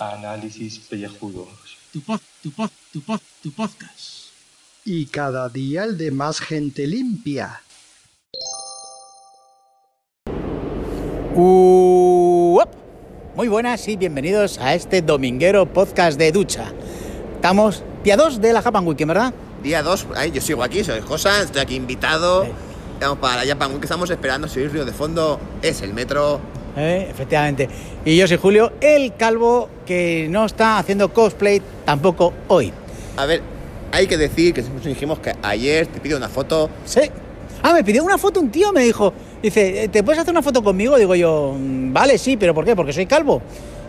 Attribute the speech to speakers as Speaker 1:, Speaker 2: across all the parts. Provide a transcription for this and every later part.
Speaker 1: Análisis pellejudos.
Speaker 2: Tu pod, tu pod, tu pod, tu podcast.
Speaker 3: Y cada día el de más gente limpia.
Speaker 4: Uop. Muy buenas y bienvenidos a este dominguero podcast de ducha. Estamos día 2 de la Japan Weekend, ¿verdad?
Speaker 5: Día 2, yo sigo aquí, soy Josa, estoy aquí invitado.
Speaker 4: Sí.
Speaker 5: Estamos para la Japan Week, estamos esperando, si oís ruido de fondo, es el metro.
Speaker 4: Eh, efectivamente. Y yo soy Julio, el calvo que no está haciendo cosplay tampoco hoy.
Speaker 5: A ver, hay que decir que nos dijimos que ayer te pido una foto.
Speaker 4: Sí. Ah, me pidió una foto un tío, me dijo, dice, ¿te puedes hacer una foto conmigo? Digo yo, "Mm, vale, sí, pero ¿por qué? Porque soy calvo.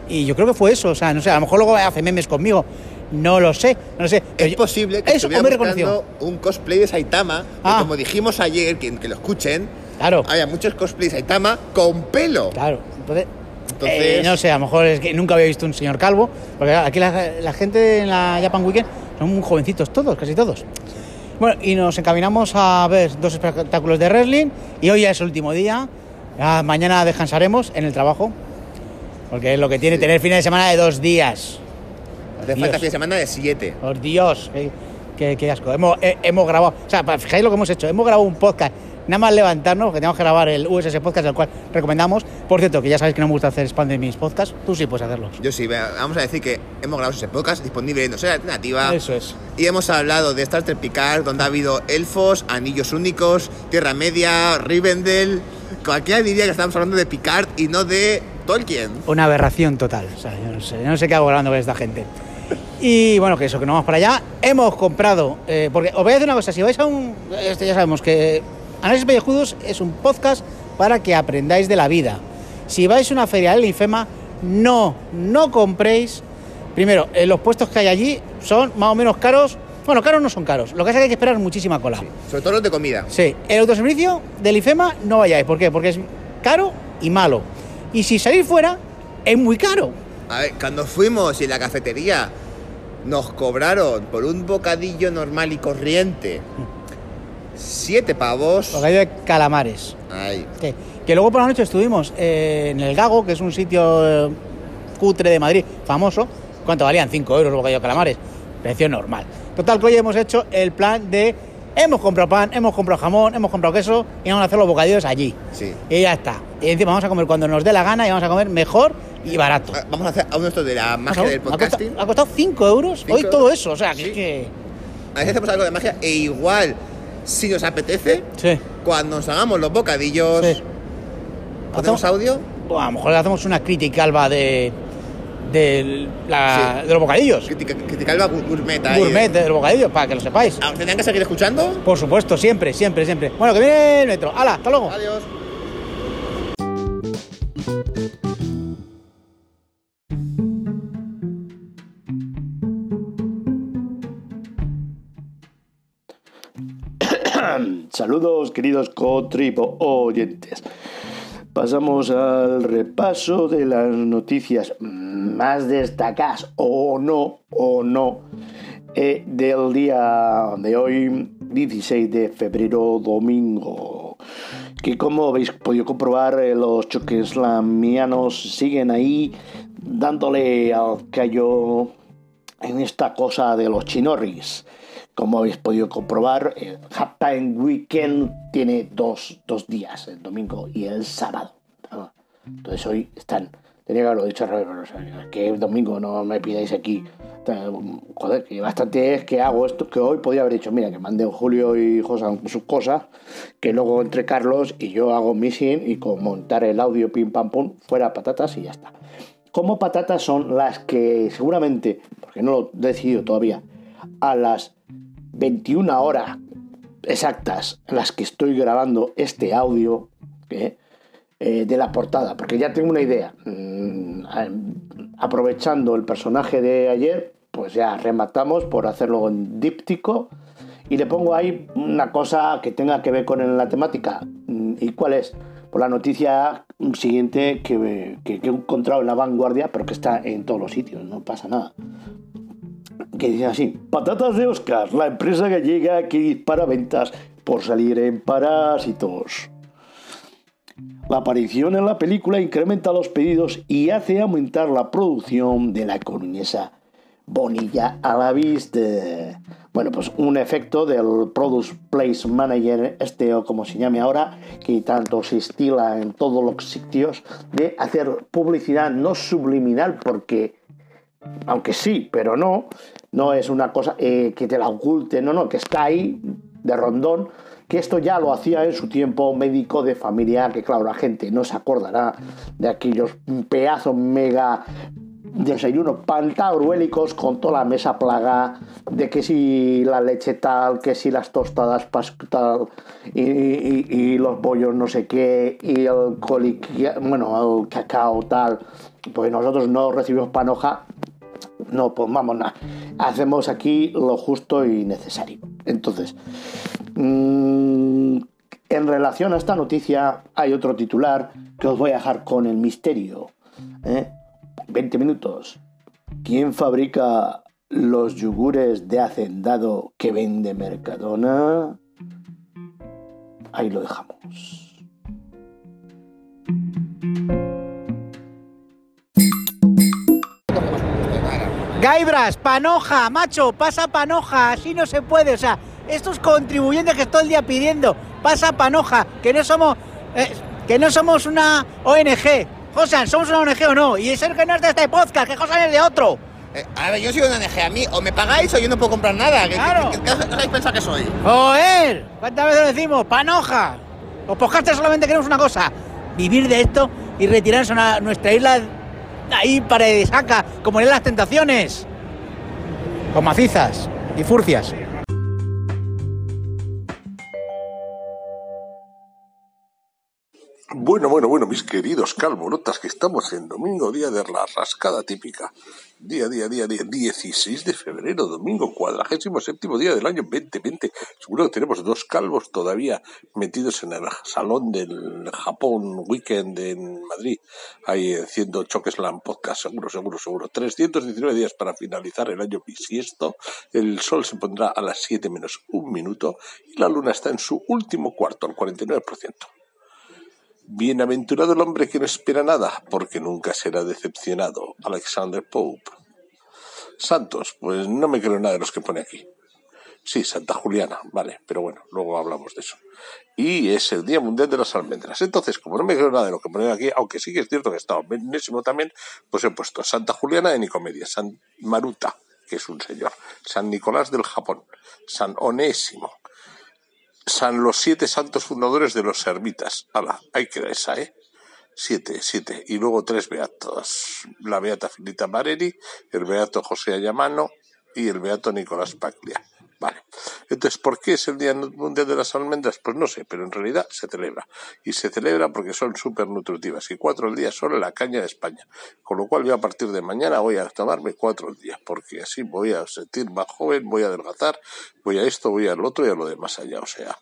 Speaker 4: Y yo creo que fue eso, o sea, no sé, a lo mejor luego hace memes conmigo. No lo sé, no lo sé.
Speaker 5: Es
Speaker 4: yo-
Speaker 5: posible que estuviera buscando un cosplay de Saitama,
Speaker 4: Ah.
Speaker 5: como dijimos ayer, que, que lo escuchen,
Speaker 4: Claro.
Speaker 5: había muchos cosplays de Saitama con pelo.
Speaker 4: Claro, entonces,
Speaker 5: Entonces-
Speaker 4: eh, no sé, a lo mejor es que nunca había visto un señor calvo, porque aquí la, la gente en la Japan Weekend son muy jovencitos todos, casi todos. Bueno, y nos encaminamos a ver dos espectáculos de wrestling y hoy ya es el último día. Mañana descansaremos en el trabajo, porque es lo que tiene
Speaker 5: Sí.
Speaker 4: tener fines de semana de dos días. Dios.
Speaker 5: falta fin de semana de 7.
Speaker 4: Por Dios, qué, qué- qué asco. Hemos, eh, hemos grabado, o sea, fijáis lo que hemos hecho, hemos grabado un podcast, nada más levantarnos, que tenemos que grabar el USS Podcast, el cual recomendamos. Por cierto, que ya sabéis que no me gusta hacer spam de mis podcasts, tú sí puedes hacerlo.
Speaker 5: Yo sí, vamos a decir que hemos grabado ese podcast disponible en Osera Alternativa.
Speaker 4: Eso es.
Speaker 5: Y hemos hablado de Star Trek Picard, donde ha habido elfos, anillos únicos, Tierra Media, Rivendell. Cualquiera diría que estamos hablando de Picard y no de Tolkien.
Speaker 4: Una aberración total. O sea, yo no sé, yo no sé qué hago grabando con esta gente. Y bueno, que eso, que no vamos para allá. Hemos comprado, eh, porque os voy a decir una cosa, si vais a un... Este ya sabemos que Análisis Pellejudos es un podcast para que aprendáis de la vida. Si vais a una feria del Infema, no, no compréis. Primero, eh, los puestos que hay allí son más o menos caros. Bueno, caros no son caros. Lo que pasa es que hay que esperar muchísima cola.
Speaker 5: Sobre todo los de comida.
Speaker 4: Sí, el autoservicio del IFEMA no vayáis. ¿Por qué? Porque es caro y malo. Y si salís fuera, es muy caro.
Speaker 5: A ver, cuando fuimos y la cafetería nos cobraron por un bocadillo normal y corriente siete pavos.
Speaker 4: Bocadillo de calamares.
Speaker 5: Ay.
Speaker 4: Que luego por la noche estuvimos eh, en el Gago, que es un sitio eh, cutre de Madrid, famoso. ¿Cuánto valían? 5 euros el bocadillo de calamares. Precio normal. Total, que hoy hemos hecho el plan de... Hemos comprado pan, hemos comprado jamón, hemos comprado queso y vamos a hacer los bocadillos allí.
Speaker 5: sí.
Speaker 4: Y ya está. Y encima vamos a comer cuando nos dé la gana y vamos a comer mejor y barato.
Speaker 5: Ah, Vamos a hacer a uno esto de la magia del podcasting.
Speaker 4: Ha costado 5 euros
Speaker 5: Cinco
Speaker 4: hoy todo
Speaker 5: euros.
Speaker 4: eso. O sea, que
Speaker 5: Sí.
Speaker 4: es que...
Speaker 5: A veces hacemos algo de magia e igual, si nos apetece,
Speaker 4: Sí.
Speaker 5: cuando nos hagamos los bocadillos,
Speaker 4: Sí.
Speaker 5: ¿ponemos
Speaker 4: Hacemos-
Speaker 5: audio?
Speaker 4: Bueno, a lo mejor le hacemos una crítica alba de, de, la-
Speaker 5: Sí.
Speaker 4: de los bocadillos.
Speaker 5: Critica, criticar gourmet ahí.
Speaker 4: Gourmet de los bocadillos, para que lo sepáis.
Speaker 5: Ah, ¿Tendrán que seguir escuchando?
Speaker 4: Por supuesto, siempre, siempre, siempre. Bueno, que viene el metro. ¡Hala! ¡Hasta luego!
Speaker 5: Adiós.
Speaker 6: Saludos queridos cotripo oyentes. Pasamos al repaso de las noticias más destacadas o no, o no, eh, del día de hoy, 16 de febrero, domingo. Que como habéis podido comprobar, eh, los choques lamianos siguen ahí dándole al callo en esta cosa de los chinorris. Como habéis podido comprobar, el Halftime Weekend tiene dos, dos días, el domingo y el sábado. Entonces hoy están. Tenía que haberlo dicho al revés, pero, sea, que el domingo no me pidáis aquí. Joder, que bastante es que hago esto, que hoy podía haber dicho, mira, que manden Julio y José sus cosas, que luego entre Carlos y yo hago missing y con montar el audio pim pam pum, fuera patatas y ya está. Como patatas son las que seguramente, porque no lo he decidido todavía, a las 21 horas exactas en las que estoy grabando este audio ¿eh? Eh, de la portada, porque ya tengo una idea. Mm, aprovechando el personaje de ayer, pues ya rematamos por hacerlo en díptico y le pongo ahí una cosa que tenga que ver con la temática. Mm, ¿Y cuál es? Por la noticia siguiente que he encontrado en la vanguardia, pero que está en todos los sitios, no pasa nada que dice así: Patatas de Oscar, la empresa gallega que dispara ventas por salir en Parásitos. La aparición en la película incrementa los pedidos y hace aumentar la producción de la coruñesa Bonilla a la vista. Bueno, pues un efecto del Product Place Manager, este o como se llame ahora, que tanto se estila en todos los sitios, de hacer publicidad no subliminal, porque, aunque sí, pero no, no es una cosa eh, que te la oculte, no, no, que está ahí de rondón, que esto ya lo hacía en su tiempo médico de familia, que claro, la gente no se acordará de aquellos pedazos mega desayunos pantagruélicos con toda la mesa plaga de que si la leche tal, que si las tostadas tal y, los bollos no sé qué y el coli, bueno, el cacao tal, pues nosotros no recibimos panoja, no, pues vamos, nada. hacemos aquí lo justo y necesario. Entonces, mm, en relación a esta noticia hay otro titular que os voy a dejar con el misterio. ¿eh? 20 minutos. ¿Quién fabrica los yogures de hacendado que vende Mercadona? Ahí lo dejamos.
Speaker 4: Gaibras, panoja, macho, pasa panoja, así no se puede, o sea, estos contribuyentes que todo el día pidiendo, pasa panoja, que no somos, eh, que no somos una ONG, Josan, somos una ONG o no, y eso que no es de este podcast, que Josan es de otro.
Speaker 5: Eh, a ver, yo soy una ONG. A mí o me pagáis o yo no puedo comprar nada. ¿Qué,
Speaker 4: Claro.
Speaker 5: qué, qué, qué os pensado que soy?
Speaker 4: Joder, ¿cuántas veces lo decimos? Panoja. Los podcasts solamente queremos una cosa, vivir de esto y retirarnos a nuestra isla ahí para saca, como en las tentaciones. Con macizas y furcias.
Speaker 7: Bueno, bueno, bueno, mis queridos calborotas, que estamos en domingo, día de la rascada típica. Día, día, día, día, 16 de febrero, domingo, cuadragésimo séptimo día del año 2020. Seguro que tenemos dos calvos todavía metidos en el salón del Japón Weekend en Madrid, ahí haciendo Chokeslam Podcast, seguro, seguro, seguro. 319 días para finalizar el año bisiesto. El sol se pondrá a las 7 menos un minuto y la luna está en su último cuarto, al 49%. Bienaventurado el hombre que no espera nada, porque nunca será decepcionado. Alexander Pope. Santos, pues no me creo nada de los que pone aquí. Sí, Santa Juliana, vale, pero bueno, luego hablamos de eso. Y es el Día Mundial de las Almendras. Entonces, como no me creo nada de lo que pone aquí, aunque sí que es cierto que está enésimo también, pues he puesto Santa Juliana de Nicomedia, San Maruta, que es un señor, San Nicolás del Japón, San Onésimo, San los siete santos fundadores de los ermitas. Hala, ahí queda esa, ¿eh? Siete, siete. Y luego tres beatos. La beata Filita Mareri, el beato José Ayamano y el beato Nicolás Paglia. Vale. Entonces, ¿por qué es el Día Mundial de las Almendras? Pues no sé, pero en realidad se celebra. Y se celebra porque son súper nutritivas. Y cuatro al día son la caña de España. Con lo cual yo a partir de mañana voy a tomarme cuatro al día. Porque así voy a sentir más joven, voy a adelgazar, voy a esto, voy al otro y a lo demás allá. O sea,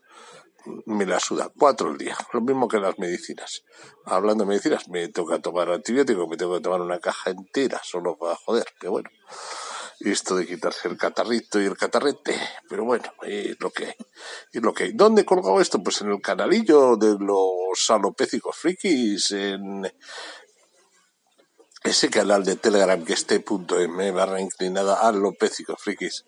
Speaker 7: me la suda cuatro al día, lo mismo que las medicinas. Hablando de medicinas, me toca tomar antibiótico, me tengo que tomar una caja entera solo para joder, que bueno. Esto de quitarse el catarrito y el catarrete, pero bueno, es lo que. Es lo que. ¿Dónde he colgado esto? Pues en el canalillo de los alopécicos frikis, en ese canal de Telegram que esté punto m barra inclinada alopécicos frikis.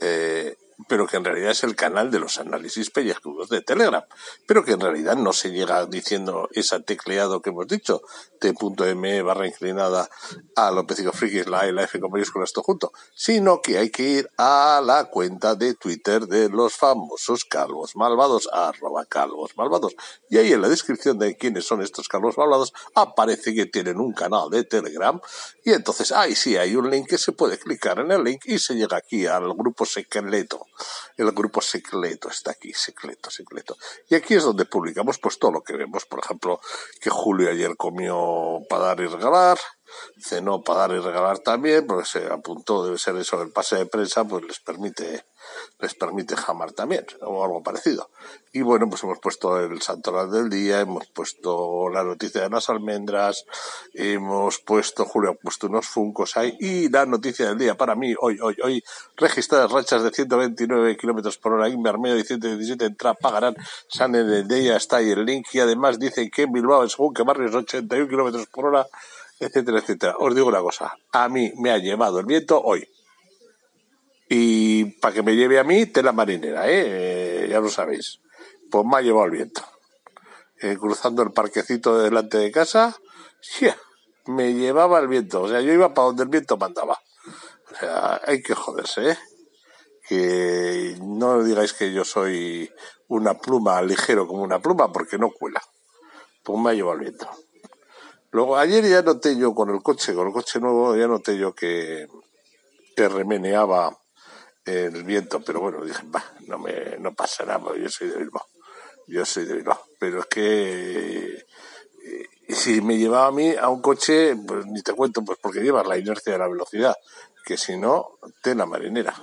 Speaker 7: Eh, pero que en realidad es el canal de los análisis pellizcudos de Telegram, pero que en realidad no se llega diciendo esa tecleado que hemos dicho, t.me barra inclinada a López y Frikis, la A y la F con mayúsculas todo junto, sino que hay que ir a la cuenta de Twitter de los famosos calvos malvados, arroba calvos malvados, y ahí en la descripción de quiénes son estos calvos malvados aparece que tienen un canal de Telegram, y entonces ahí sí hay un link que se puede clicar en el link y se llega aquí al grupo secreto el grupo secreto está aquí, secreto, secreto. Y aquí es donde publicamos pues todo lo que vemos, por ejemplo, que Julio ayer comió para dar y regalar, cenó para dar y regalar también, porque se apuntó, debe ser eso, el pase de prensa, pues les permite, les permite jamar también, o algo parecido. Y bueno, pues hemos puesto el santoral del día, hemos puesto la noticia de las almendras, hemos puesto, Julio ha puesto unos funcos ahí, y la noticia del día para mí, hoy, hoy, hoy, registradas rachas de 129 kilómetros por hora, Invermedio y 117 en pagarán, San en el día está ahí el link, y además dicen que en Bilbao, según que barrios 81 kilómetros por hora, etcétera, etcétera. Os digo una cosa, a mí me ha llevado el viento hoy. Y para que me lleve a mí, tela marinera, ¿eh? Eh, ya lo sabéis. Pues me ha llevado el viento. Eh, cruzando el parquecito de delante de casa, ¡shia! me llevaba el viento. O sea, yo iba para donde el viento mandaba. O sea, hay que joderse, ¿eh? Que no digáis que yo soy una pluma ligero como una pluma, porque no cuela. Pues me ha llevado el viento. Luego, ayer ya noté yo con el coche, con el coche nuevo, ya noté yo que, que remeneaba el viento, pero bueno, dije, bah, no me, no pasa nada, yo soy de Bilbao. Yo soy de Bilbao. Pero es que, eh, si me llevaba a mí a un coche, pues ni te cuento, pues porque llevas la inercia de la velocidad, que si no, tela marinera.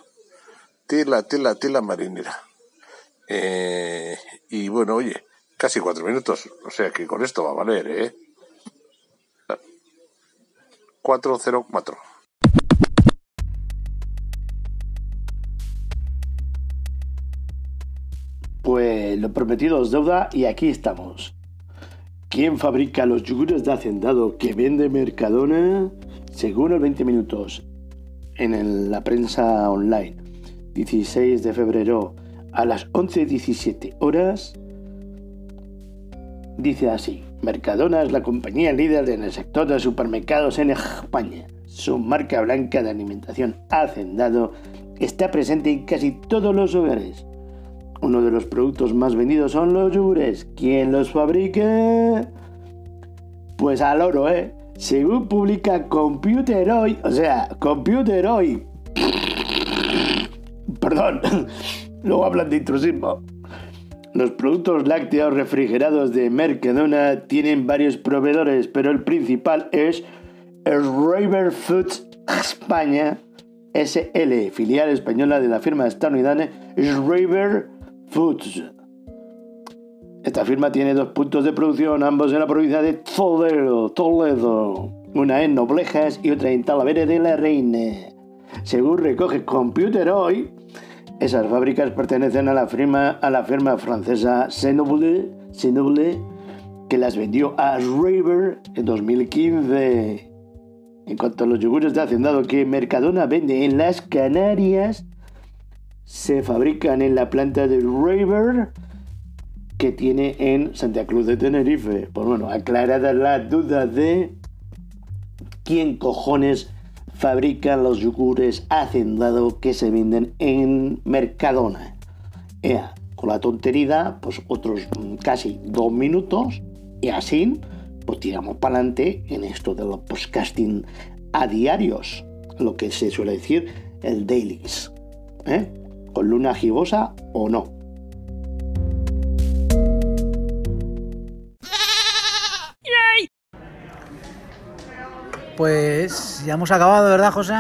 Speaker 7: Tela, tela, tela marinera. Eh, y bueno, oye, casi cuatro minutos, o sea que con esto va a valer, ¿eh? 404.
Speaker 6: Pues lo prometido es deuda y aquí estamos. ¿Quién fabrica los yogures de hacendado que vende Mercadona? Según el 20 minutos en la prensa online, 16 de febrero a las 11.17 horas, dice así, Mercadona es la compañía líder en el sector de supermercados en España. Su marca blanca de alimentación Hacendado está presente en casi todos los hogares. Uno de los productos más vendidos son los yogures. ¿Quién los fabrica? Pues al oro, ¿eh? Según publica Computer Hoy, o sea, Computer Hoy. Perdón, luego hablan de intrusismo. Los productos lácteos refrigerados de Mercadona tienen varios proveedores, pero el principal es River Foods España SL, filial española de la firma estadounidense River Foods. Esta firma tiene dos puntos de producción, ambos en la provincia de Toledo. Una en Noblejas y otra en Talavera de la Reina. Según recoge Computer Hoy, esas fábricas pertenecen a la firma, a la firma francesa Senoble, Senoble, que las vendió a River en 2015. En cuanto a los yogures de hacendado que Mercadona vende en las Canarias, se fabrican en la planta de River que tiene en Santa Cruz de Tenerife. Pues bueno, aclarada la duda de quién cojones fabrica los yogures hacendado que se venden en Mercadona. Ea, con la tontería, pues otros mm, casi dos minutos y así pues tiramos para adelante en esto de los podcasting a diarios, lo que se suele decir el dailies, ¿eh? con luna gibosa o no.
Speaker 4: Pues ya hemos acabado, ¿verdad, José?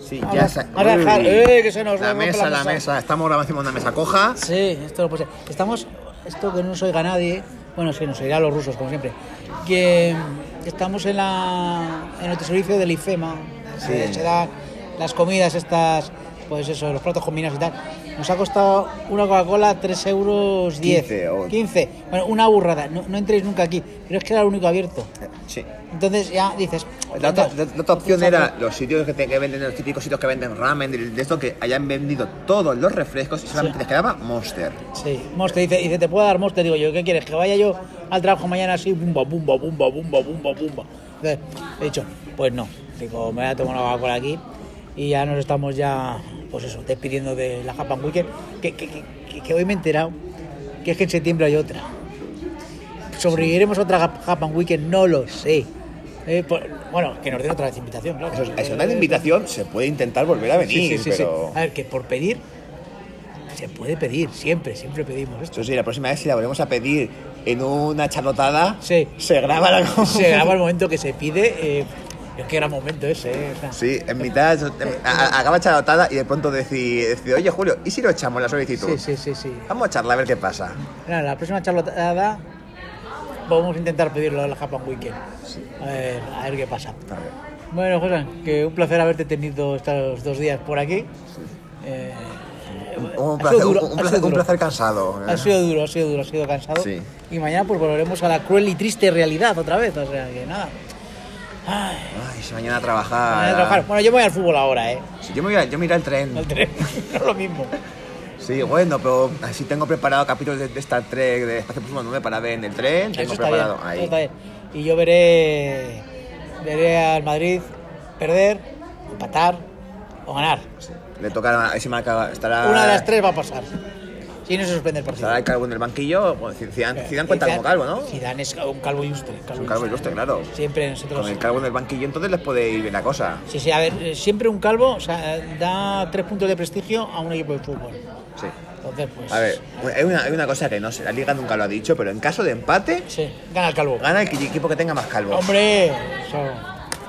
Speaker 5: Sí, ya está.
Speaker 4: vamos a dejar- eh, que se nos
Speaker 5: La mesa,
Speaker 4: la mesa.
Speaker 5: mesa. Estamos ahora encima de una mesa coja.
Speaker 4: Sí, esto no puede ser. Estamos, esto que no nos oiga nadie, bueno, sí, nos oirán los rusos, como siempre, que estamos en, la, en el servicio del IFEMA, que se dan las comidas estas, pues eso, los platos combinados y tal. Nos ha costado una Coca-Cola 3 euros 10.
Speaker 5: 15 o-
Speaker 4: 15. Bueno, una burrada, no, no entréis nunca aquí, pero es que era el único abierto.
Speaker 5: Sí.
Speaker 4: Entonces ya dices...
Speaker 5: La otra,
Speaker 4: venga,
Speaker 5: la otra opción
Speaker 4: saco.
Speaker 5: era los sitios que, te, que venden, los típicos sitios que venden ramen, de, de esto que hayan vendido todos los refrescos y solamente
Speaker 4: Sí.
Speaker 5: les quedaba Monster.
Speaker 4: Sí, Monster dice, dice, ¿te puedo dar Monster? Digo yo, ¿qué quieres? Que vaya yo al trabajo mañana así, bumba, bumba, bumba, bumba, bumba, bumba. Entonces, he dicho, pues no. Digo, me voy a tomar una Coca-Cola aquí y ya nos estamos ya, pues eso, despidiendo de la Japan Weekend. Que, que, que- que- que hoy me he enterado que es que en septiembre hay otra. ¿Sobreviviremos a otra Jap- Japan Weekend? No lo sé. Eh, bueno, que nos den otra vez invitación, claro.
Speaker 5: Eso es, una invitación, se puede intentar volver a venir,
Speaker 4: Sí, sí, sí, sí.
Speaker 5: pero...
Speaker 4: A ver, que por pedir, se puede pedir, siempre, siempre pedimos esto.
Speaker 5: Eso sí, la próxima vez si la volvemos a pedir en una charlotada, se graba la
Speaker 4: se graba el momento que se pide. eh, Es que era momento ese, ¿eh? O sea,
Speaker 5: Sí, en mitad em, a- acaba charlotada y de pronto decide, decide, oye Julio, ¿y si lo echamos la solicitud?
Speaker 4: sí, sí, sí, sí.
Speaker 5: Vamos a charlar a ver qué pasa.
Speaker 4: La próxima charlotada vamos a intentar pedirlo a la Japan Weekend. A ver, a ver qué pasa. Bueno, José, que un placer haberte tenido estos dos días por aquí. Eh,
Speaker 5: Un placer,
Speaker 4: duro,
Speaker 5: un, placer, un placer cansado.
Speaker 4: Ha sido duro, ha sido duro, ha sido cansado.
Speaker 5: Sí.
Speaker 4: Y mañana pues volveremos a la cruel y triste realidad otra vez. O sea que nada. Ay,
Speaker 5: Ay, si mañana a trabajar.
Speaker 4: mañana a trabajar. Bueno, yo me voy al fútbol ahora, ¿eh?
Speaker 5: Sí, yo me voy a, yo me iré al tren.
Speaker 4: Al tren. no es lo mismo.
Speaker 5: Sí, bueno, pero así tengo preparado capítulos de, de Star Trek de Espacio Próximo 9 para ver en el tren. Tengo
Speaker 4: Eso está, bien,
Speaker 5: preparado ahí.
Speaker 4: está bien. Y yo veré, veré al Madrid perder, empatar o ganar.
Speaker 5: Le toca a ese marca, estará.
Speaker 4: Una de las tres va a pasar. Si no se suspende el partido.
Speaker 5: Estará el calvo en el banquillo. Bueno, Zidane, Zidane cuenta como calvo, ¿no?
Speaker 4: Zidane es un calvo ilustre.
Speaker 5: Es un calvo ilustre, claro.
Speaker 4: Siempre nosotros.
Speaker 5: Con el calvo en el banquillo entonces les puede ir bien la cosa.
Speaker 4: Sí, sí, a ver, eh, siempre un calvo o sea, da tres puntos de prestigio a un equipo de fútbol.
Speaker 5: Sí.
Speaker 4: Entonces, pues.
Speaker 5: A ver, hay una, hay una cosa que no sé, la liga nunca lo ha dicho, pero en caso de empate,
Speaker 4: Sí, gana el calvo.
Speaker 5: gana el equipo que tenga más calvo.
Speaker 4: Hombre, eso,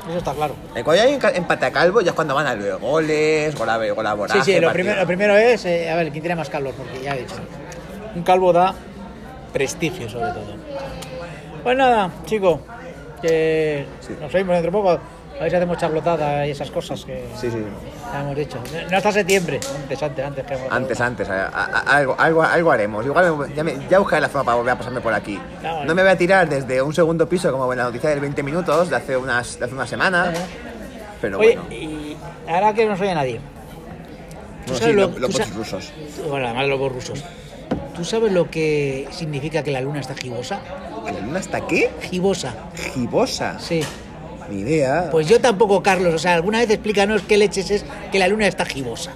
Speaker 4: eso está claro.
Speaker 5: Eh, Cuando hay empate a calvo ya es cuando van a los goles, gol a gol a
Speaker 4: Sí,
Speaker 5: voraje,
Speaker 4: sí, lo primero, lo primero es, eh, a ver, quién tiene más calvo, porque ya he dicho. Un calvo da prestigio, sobre todo. Pues nada, chico, que
Speaker 5: Sí.
Speaker 4: nos oímos dentro de poco. Si hacemos charlotada y esas cosas que
Speaker 5: Sí, sí.
Speaker 4: ya hemos dicho. No hasta septiembre, antes, antes, antes. Que
Speaker 5: Antes, antes, a- a- algo, algo, algo haremos. Igual ya, me- ya buscaré la forma para volver a pasarme por aquí.
Speaker 4: Claro.
Speaker 5: No me voy a tirar desde un segundo piso como en la noticia del 20 minutos de hace unas, de hace una semana.
Speaker 4: Eh.
Speaker 5: Pero
Speaker 4: Oye,
Speaker 5: bueno,
Speaker 4: y ahora que no soy a nadie.
Speaker 5: Bueno,
Speaker 4: sabes
Speaker 5: sí,
Speaker 4: lo-
Speaker 5: lo- los
Speaker 4: tú sa-
Speaker 5: bots rusos.
Speaker 4: Bueno, además lobos rusos. ¿Tú sabes lo que significa que la luna está gibosa?
Speaker 5: ¿Que ¿La luna está qué?
Speaker 4: Gibosa,
Speaker 5: Gibosa.
Speaker 4: sí.
Speaker 5: Idea.
Speaker 4: Pues yo tampoco, Carlos. O sea, alguna vez explícanos qué leches es que la luna está gibosa.